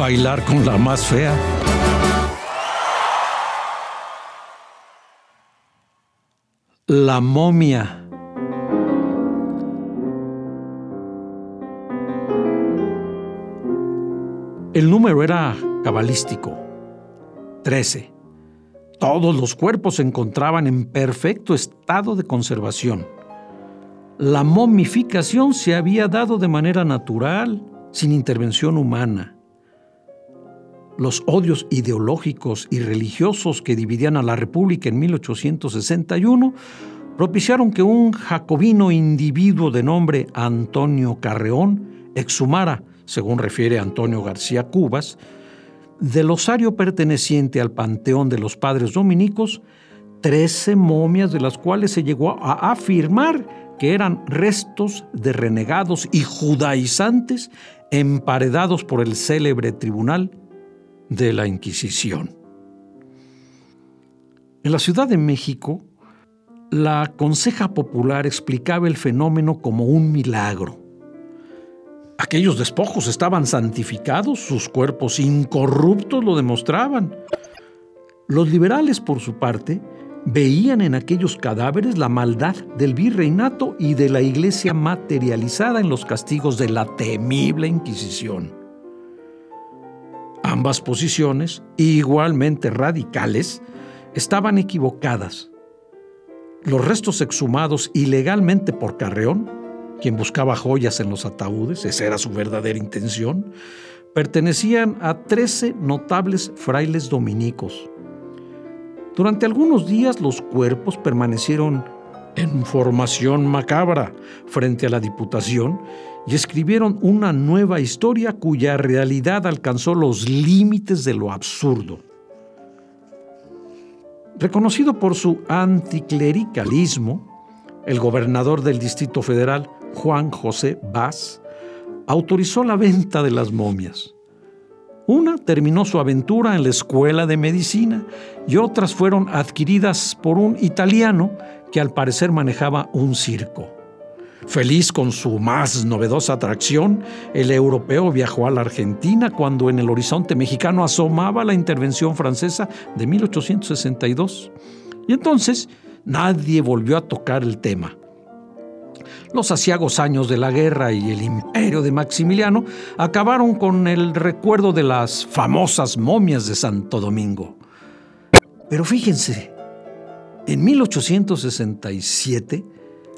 Bailar con la más fea. La momia. El número era cabalístico, 13. Todos los cuerpos se encontraban en perfecto estado de conservación. La momificación se había dado de manera natural, sin intervención humana. Los odios ideológicos y religiosos que dividían a la República en 1861 propiciaron que un jacobino individuo de nombre Antonio Carreón exhumara según refiere Antonio García Cubas, del osario perteneciente al panteón de los padres dominicos, trece momias de las cuales se llegó a afirmar que eran restos de renegados y judaizantes emparedados por el célebre tribunal de la Inquisición. En la Ciudad de México, la Conseja Popular explicaba el fenómeno como un milagro Aquellos despojos estaban santificados, sus cuerpos incorruptos lo demostraban. Los liberales, por su parte, veían en aquellos cadáveres la maldad del virreinato y de la iglesia materializada en los castigos de la temible Inquisición. Ambas posiciones, igualmente radicales, estaban equivocadas. Los restos exhumados ilegalmente por Carreón quien buscaba joyas en los ataúdes, esa era su verdadera intención, pertenecían a trece notables frailes dominicos. Durante algunos días los cuerpos permanecieron en formación macabra frente a la Diputación y escribieron una nueva historia cuya realidad alcanzó los límites de lo absurdo. Reconocido por su anticlericalismo, el gobernador del Distrito Federal Juan José Vaz, autorizó la venta de las momias. Una terminó su aventura en la escuela de medicina y otras fueron adquiridas por un italiano que al parecer manejaba un circo. Feliz con su más novedosa atracción, el europeo viajó a la Argentina cuando en el horizonte mexicano asomaba la intervención francesa de 1862. Y entonces nadie volvió a tocar el tema. Los asiagos años de la guerra y el imperio de Maximiliano acabaron con el recuerdo de las famosas momias de Santo Domingo. Pero fíjense, en 1867,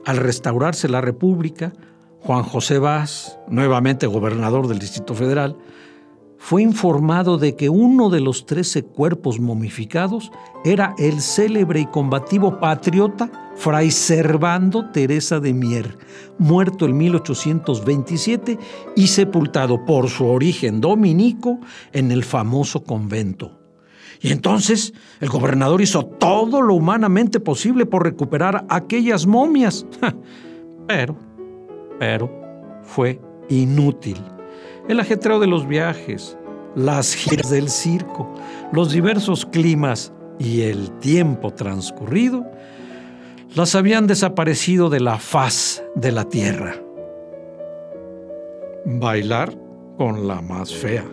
al restaurarse la República, Juan José Vaz, nuevamente gobernador del Distrito Federal, fue informado de que uno de los trece cuerpos momificados era el célebre y combativo patriota Fray Servando Teresa de Mier, muerto en 1827 y sepultado por su origen dominico en el famoso convento. Y entonces el gobernador hizo todo lo humanamente posible por recuperar aquellas momias. Pero, pero, fue inútil el ajetreo de los viajes, las giras del circo, los diversos climas y el tiempo transcurrido, las habían desaparecido de la faz de la tierra. Bailar con la más fea.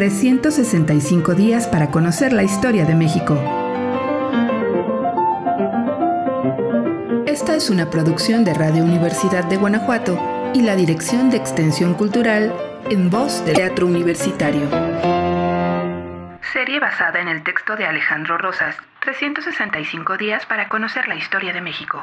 ...365 días para conocer la historia de México. Esta es una producción de Radio Universidad de Guanajuato y la Dirección de Extensión Cultural en voz de Teatro Universitario. Serie basada en el texto de Alejandro Rosas, 365 días para conocer la historia de México.